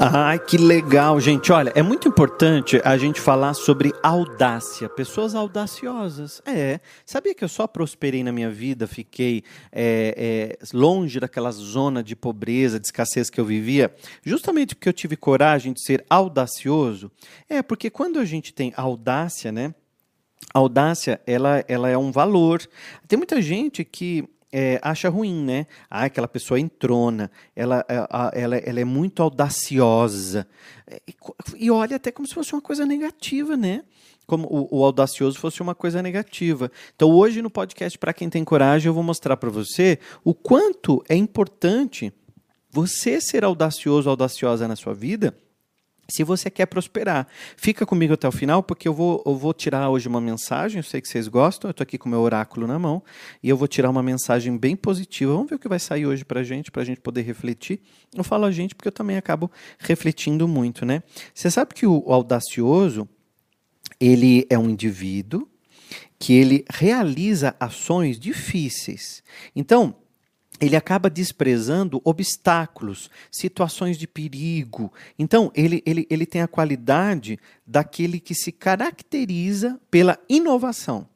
Ai, que legal, gente. Olha, é muito importante a gente falar sobre audácia, pessoas audaciosas. É, sabia que eu só prosperei na minha vida, fiquei é, é, longe daquela zona de pobreza, de escassez que eu vivia, justamente porque eu tive coragem de ser audacioso? É, porque quando a gente tem audácia, né? A audácia, ela, ela é um valor. Tem muita gente que é, acha ruim, né? Ah, aquela pessoa entrona, ela, é, ela, ela é muito audaciosa. E, e, olha até como se fosse uma coisa negativa, né? Como o, o audacioso fosse uma coisa negativa. Então, hoje no podcast, para quem tem coragem, eu vou mostrar para você o quanto é importante você ser audacioso, audaciosa na sua vida se você quer prosperar. Fica comigo até o final, porque eu vou, eu vou tirar hoje uma mensagem. Eu sei que vocês gostam, eu estou aqui com o meu oráculo na mão, e eu vou tirar uma mensagem bem positiva. Vamos ver o que vai sair hoje para a gente, para a gente poder refletir. Eu falo a gente porque eu também acabo refletindo muito, né? Você sabe que o audacioso, ele é um indivíduo que ele realiza ações difíceis. Então, ele acaba desprezando obstáculos, situações de perigo. Então, ele, ele, ele tem a qualidade daquele que se caracteriza pela inovação.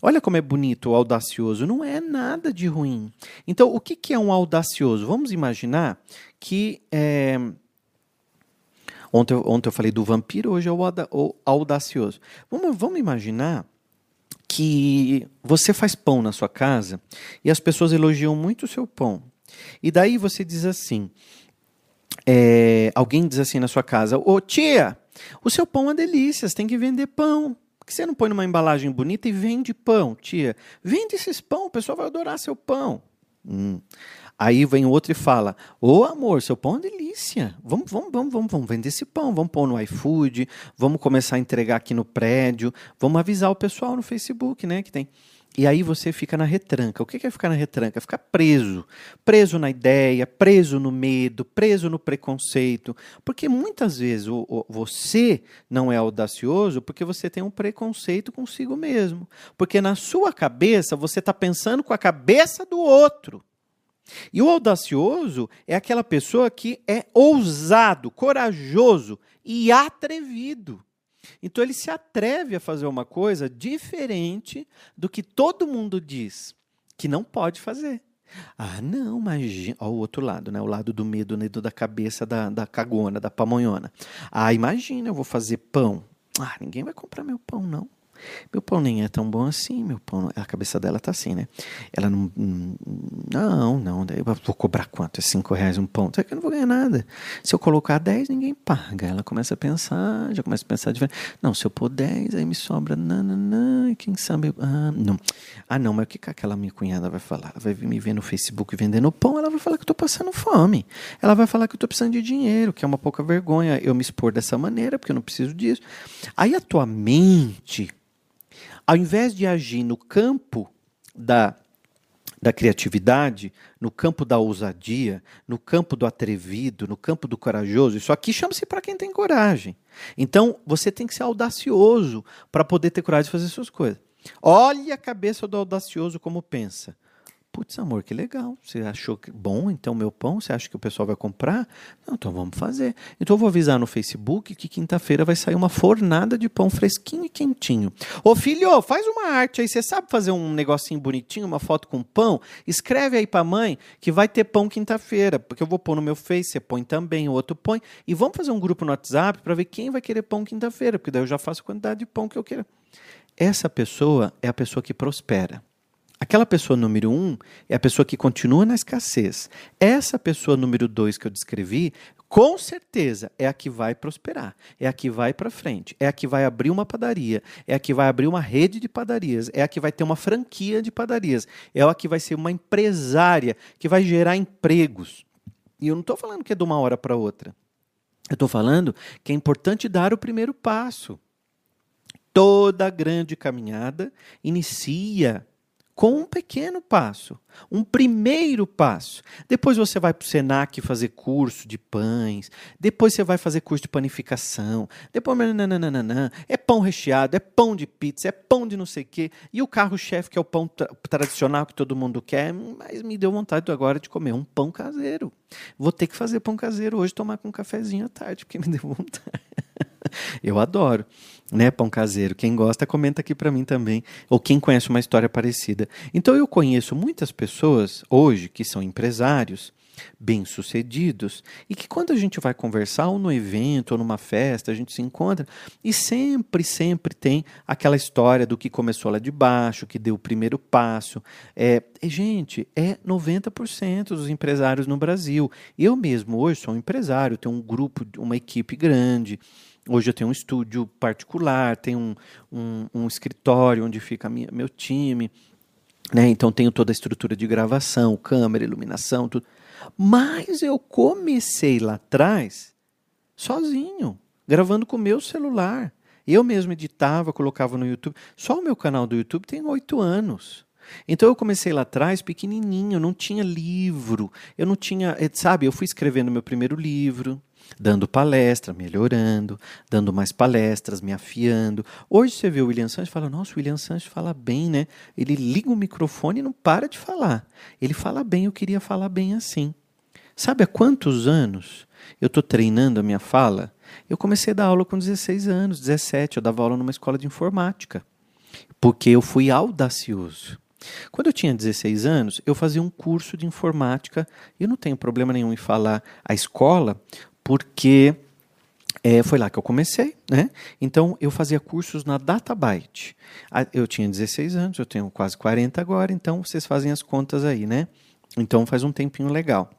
Olha como é bonito o audacioso, não é nada de ruim. Então, o que, que é um audacioso? Vamos imaginar que. É... Ontem, ontem eu falei do vampiro, hoje é o audacioso. Vamos, vamos imaginar que você faz pão na sua casa e as pessoas elogiam muito o seu pão. E daí você diz assim: é, alguém diz assim na sua casa: Ô tia, o seu pão é delícia, você tem que vender pão. Por que você não põe numa embalagem bonita e vende pão, tia? Vende esses pão, o pessoal vai adorar seu pão. Hum. Aí vem outro e fala: Ô amor, seu pão é delícia. Vamos, vamos, vamos, vamos, vamos vender esse pão. Vamos pôr no iFood, vamos começar a entregar aqui no prédio, vamos avisar o pessoal no Facebook, né? Que tem. E aí você fica na retranca. O que é ficar na retranca? Ficar preso. Preso na ideia, preso no medo, preso no preconceito. Porque muitas vezes o, o, você não é audacioso porque você tem um preconceito consigo mesmo. Porque na sua cabeça você está pensando com a cabeça do outro. E o audacioso é aquela pessoa que é ousado, corajoso e atrevido. Então ele se atreve a fazer uma coisa diferente do que todo mundo diz que não pode fazer. Ah, não, imagina. Olha o outro lado, né? O lado do medo, né? da cabeça da, da cagona, da pamonhona. Ah, imagina, eu vou fazer pão. Ah, ninguém vai comprar meu pão, não. Meu pão nem é tão bom assim, meu pão. A cabeça dela tá assim, né? Ela não. Não, não. Daí eu vou cobrar quanto? É cinco reais um pão? Até que eu não vou ganhar nada. Se eu colocar dez, ninguém paga. Ela começa a pensar, já começa a pensar diferente. Não, se eu pôr dez, aí me sobra. Nananã, quem sabe. Ah, não. Ah, não, mas o que, que aquela minha cunhada vai falar? Ela vai me ver no Facebook vendendo pão, ela vai falar que eu tô passando fome. Ela vai falar que eu tô precisando de dinheiro, que é uma pouca vergonha eu me expor dessa maneira, porque eu não preciso disso. Aí a tua mente ao invés de agir no campo da, da criatividade, no campo da ousadia, no campo do atrevido, no campo do corajoso, isso aqui chama-se para quem tem coragem. Então, você tem que ser audacioso para poder ter coragem de fazer suas coisas. Olha a cabeça do audacioso como pensa. Putz, amor, que legal. Você achou que bom então meu pão? Você acha que o pessoal vai comprar? Não, então vamos fazer. Então eu vou avisar no Facebook que quinta-feira vai sair uma fornada de pão fresquinho e quentinho. Ô filho, faz uma arte aí. Você sabe fazer um negocinho bonitinho, uma foto com pão? Escreve aí pra mãe que vai ter pão quinta-feira. Porque eu vou pôr no meu Face, você põe também, o outro põe. E vamos fazer um grupo no WhatsApp para ver quem vai querer pão quinta-feira. Porque daí eu já faço a quantidade de pão que eu quero. Essa pessoa é a pessoa que prospera. Aquela pessoa número um é a pessoa que continua na escassez. Essa pessoa número dois que eu descrevi, com certeza é a que vai prosperar, é a que vai para frente, é a que vai abrir uma padaria, é a que vai abrir uma rede de padarias, é a que vai ter uma franquia de padarias, é a que vai ser uma empresária que vai gerar empregos. E eu não estou falando que é de uma hora para outra. Eu estou falando que é importante dar o primeiro passo. Toda grande caminhada inicia com um pequeno passo, um primeiro passo. Depois você vai para o Senac fazer curso de pães, depois você vai fazer curso de panificação, depois nananana, é pão recheado, é pão de pizza, é pão de não sei o quê, e o carro-chefe que é o pão tra tradicional que todo mundo quer, mas me deu vontade agora de comer um pão caseiro. Vou ter que fazer pão caseiro hoje, tomar com um cafezinho à tarde, porque me deu vontade. Eu adoro, né, pão caseiro. Quem gosta, comenta aqui para mim também, ou quem conhece uma história parecida. Então eu conheço muitas pessoas hoje que são empresários bem-sucedidos e que quando a gente vai conversar ou no evento ou numa festa, a gente se encontra e sempre, sempre tem aquela história do que começou lá de baixo, que deu o primeiro passo. É, gente, é 90% dos empresários no Brasil. Eu mesmo hoje sou um empresário, tenho um grupo, uma equipe grande, Hoje eu tenho um estúdio particular, tenho um, um, um escritório onde fica minha, meu time, né? então tenho toda a estrutura de gravação, câmera, iluminação, tudo. Mas eu comecei lá atrás sozinho, gravando com o meu celular. Eu mesmo editava, colocava no YouTube. Só o meu canal do YouTube tem oito anos. Então eu comecei lá atrás pequenininho, não tinha livro, eu não tinha, eh, sabe, eu fui escrevendo meu primeiro livro, dando palestra, melhorando, dando mais palestras, me afiando. Hoje você vê o William Sanches e fala: Nossa, o William Sanches fala bem, né? Ele liga o microfone e não para de falar. Ele fala bem, eu queria falar bem assim. Sabe há quantos anos eu estou treinando a minha fala? Eu comecei a dar aula com 16 anos, 17. Eu dava aula numa escola de informática, porque eu fui audacioso. Quando eu tinha 16 anos, eu fazia um curso de informática. E eu não tenho problema nenhum em falar a escola, porque é, foi lá que eu comecei, né? Então eu fazia cursos na Databyte. Eu tinha 16 anos, eu tenho quase 40 agora, então vocês fazem as contas aí, né? Então faz um tempinho legal.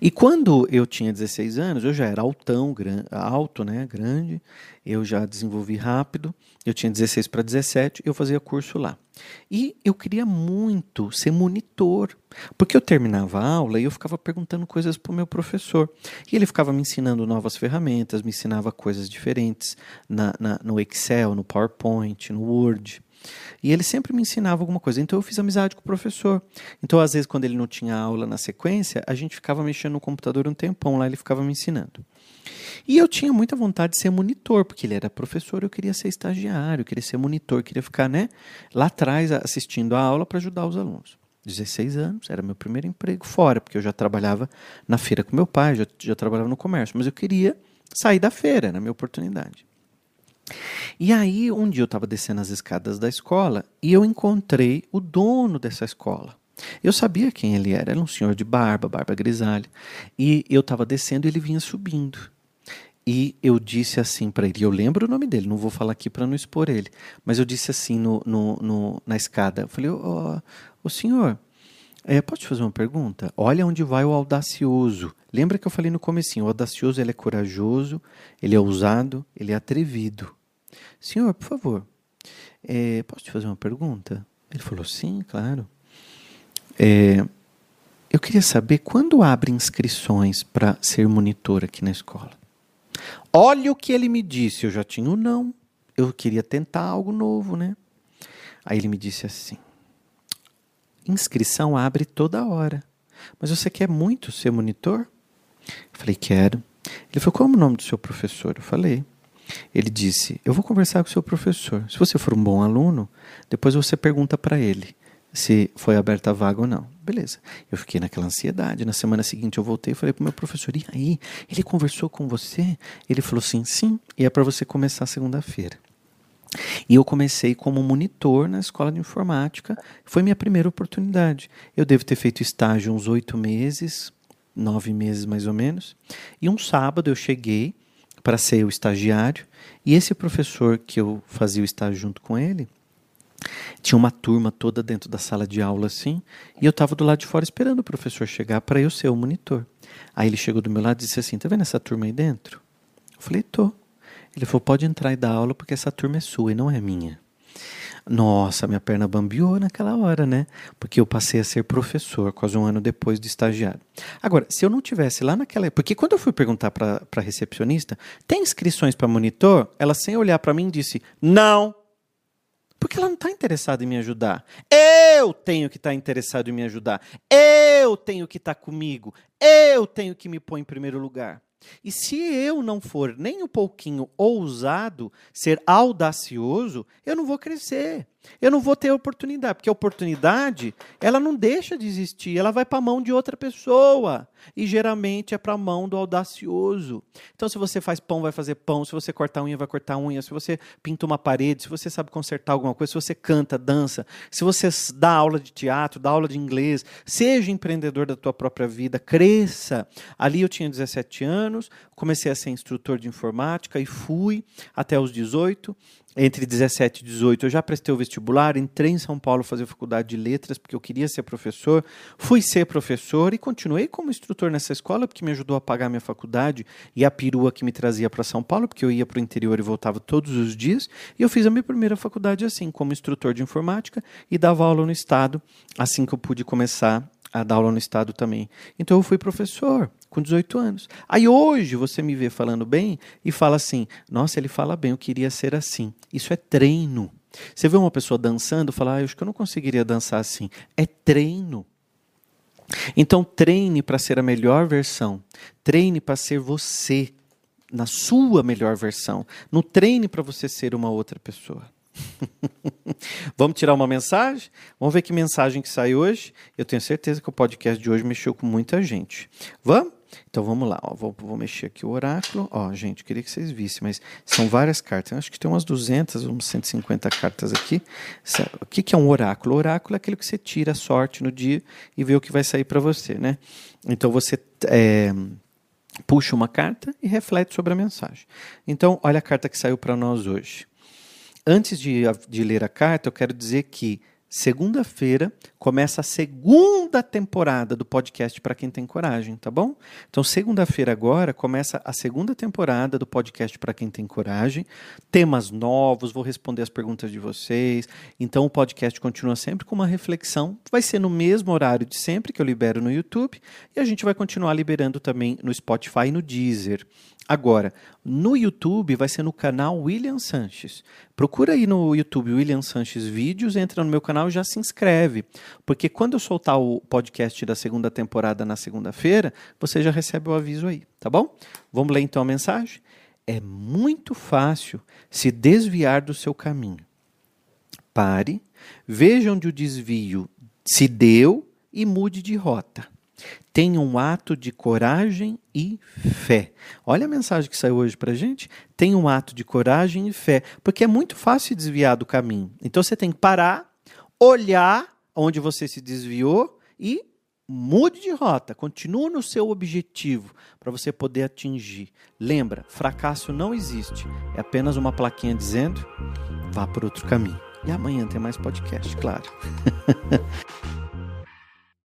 E quando eu tinha 16 anos, eu já era altão, alto, né, grande, eu já desenvolvi rápido, eu tinha 16 para 17, eu fazia curso lá. E eu queria muito ser monitor, porque eu terminava a aula e eu ficava perguntando coisas para o meu professor. E ele ficava me ensinando novas ferramentas, me ensinava coisas diferentes na, na, no Excel, no PowerPoint, no Word. E ele sempre me ensinava alguma coisa. Então eu fiz amizade com o professor. Então, às vezes, quando ele não tinha aula na sequência, a gente ficava mexendo no computador um tempão lá, ele ficava me ensinando. E eu tinha muita vontade de ser monitor, porque ele era professor, eu queria ser estagiário, eu queria ser monitor, queria ficar né, lá atrás assistindo a aula para ajudar os alunos. 16 anos, era meu primeiro emprego fora, porque eu já trabalhava na feira com meu pai, já, já trabalhava no comércio, mas eu queria sair da feira, era a minha oportunidade. E aí, um dia eu estava descendo as escadas da escola e eu encontrei o dono dessa escola. Eu sabia quem ele era, era um senhor de barba, barba grisalha. E eu estava descendo e ele vinha subindo. E eu disse assim para ele, eu lembro o nome dele, não vou falar aqui para não expor ele, mas eu disse assim no, no, no na escada, eu falei, ô oh, oh, senhor, é, fazer uma pergunta? Olha onde vai o audacioso. Lembra que eu falei no comecinho, o audacioso ele é corajoso, ele é ousado, ele é atrevido. Senhor, por favor, é, posso te fazer uma pergunta? Ele falou, sim, claro. É, eu queria saber quando abre inscrições para ser monitor aqui na escola. Olha o que ele me disse, eu já tinha um não. Eu queria tentar algo novo, né? Aí ele me disse assim: inscrição abre toda hora. Mas você quer muito ser monitor? Eu falei, quero. Ele falou, qual é o nome do seu professor? Eu falei. Ele disse: Eu vou conversar com o seu professor. Se você for um bom aluno, depois você pergunta para ele se foi aberta a vaga ou não. Beleza. Eu fiquei naquela ansiedade. Na semana seguinte eu voltei e falei para o meu professor: E aí? Ele conversou com você? Ele falou assim: Sim. E é para você começar segunda-feira. E eu comecei como monitor na escola de informática. Foi minha primeira oportunidade. Eu devo ter feito estágio uns oito meses, nove meses mais ou menos. E um sábado eu cheguei para ser o estagiário. E esse professor que eu fazia o estágio junto com ele, tinha uma turma toda dentro da sala de aula assim, e eu estava do lado de fora esperando o professor chegar para eu ser o monitor. Aí ele chegou do meu lado e disse assim: "Tá vendo essa turma aí dentro?" Eu falei: "Tô". Ele falou: "Pode entrar e dar aula porque essa turma é sua e não é minha". Nossa, minha perna bambiou naquela hora, né? Porque eu passei a ser professor quase um ano depois de estagiário. Agora, se eu não tivesse lá naquela porque quando eu fui perguntar para a recepcionista, tem inscrições para monitor? Ela, sem olhar para mim, disse: não. Por Porque ela não está interessada em me ajudar. Eu tenho que estar tá interessado em me ajudar. Eu tenho que estar tá comigo. Eu tenho que me pôr em primeiro lugar. E se eu não for nem um pouquinho ousado, ser audacioso, eu não vou crescer. Eu não vou ter oportunidade, porque a oportunidade, ela não deixa de existir, ela vai para a mão de outra pessoa. E geralmente é para a mão do audacioso. Então, se você faz pão, vai fazer pão. Se você cortar unha, vai cortar unha. Se você pinta uma parede, se você sabe consertar alguma coisa, se você canta, dança, se você dá aula de teatro, dá aula de inglês, seja empreendedor da tua própria vida, cresça. Ali eu tinha 17 anos, comecei a ser instrutor de informática e fui até os 18 entre 17 e 18, eu já prestei o vestibular, entrei em São Paulo fazer faculdade de letras, porque eu queria ser professor, fui ser professor e continuei como instrutor nessa escola, porque me ajudou a pagar minha faculdade e a perua que me trazia para São Paulo, porque eu ia para o interior e voltava todos os dias. E eu fiz a minha primeira faculdade assim, como instrutor de informática e dava aula no Estado, assim que eu pude começar a dar aula no Estado também. Então eu fui professor com 18 anos. Aí hoje você me vê falando bem e fala assim: nossa, ele fala bem, eu queria ser assim. Isso é treino. Você vê uma pessoa dançando, fala, ah, eu acho que eu não conseguiria dançar assim. É treino. Então treine para ser a melhor versão. Treine para ser você na sua melhor versão. Não treine para você ser uma outra pessoa. Vamos tirar uma mensagem? Vamos ver que mensagem que sai hoje. Eu tenho certeza que o podcast de hoje mexeu com muita gente. Vamos? Então vamos lá, ó, vou, vou, mexer aqui o oráculo. Ó, gente, queria que vocês vissem, mas são várias cartas. Eu acho que tem umas 200, umas 150 cartas aqui. O que, que é um oráculo? O oráculo é aquele que você tira a sorte no dia e vê o que vai sair para você, né? Então você é, puxa uma carta e reflete sobre a mensagem. Então, olha a carta que saiu para nós hoje. Antes de, de ler a carta, eu quero dizer que segunda-feira começa a segunda temporada do podcast para quem tem coragem, tá bom? Então, segunda-feira agora começa a segunda temporada do podcast para quem tem coragem. Temas novos, vou responder as perguntas de vocês. Então, o podcast continua sempre com uma reflexão. Vai ser no mesmo horário de sempre que eu libero no YouTube e a gente vai continuar liberando também no Spotify e no Deezer. Agora, no YouTube vai ser no canal William Sanches. Procura aí no YouTube William Sanches Vídeos, entra no meu canal e já se inscreve. Porque quando eu soltar o podcast da segunda temporada na segunda-feira, você já recebe o aviso aí, tá bom? Vamos ler então a mensagem? É muito fácil se desviar do seu caminho. Pare, veja onde o desvio se deu e mude de rota. Tenha um ato de coragem e fé. Olha a mensagem que saiu hoje para gente. Tenha um ato de coragem e fé, porque é muito fácil desviar do caminho. Então você tem que parar, olhar onde você se desviou e mude de rota. Continue no seu objetivo para você poder atingir. Lembra, fracasso não existe. É apenas uma plaquinha dizendo: vá por outro caminho. E amanhã tem mais podcast, claro.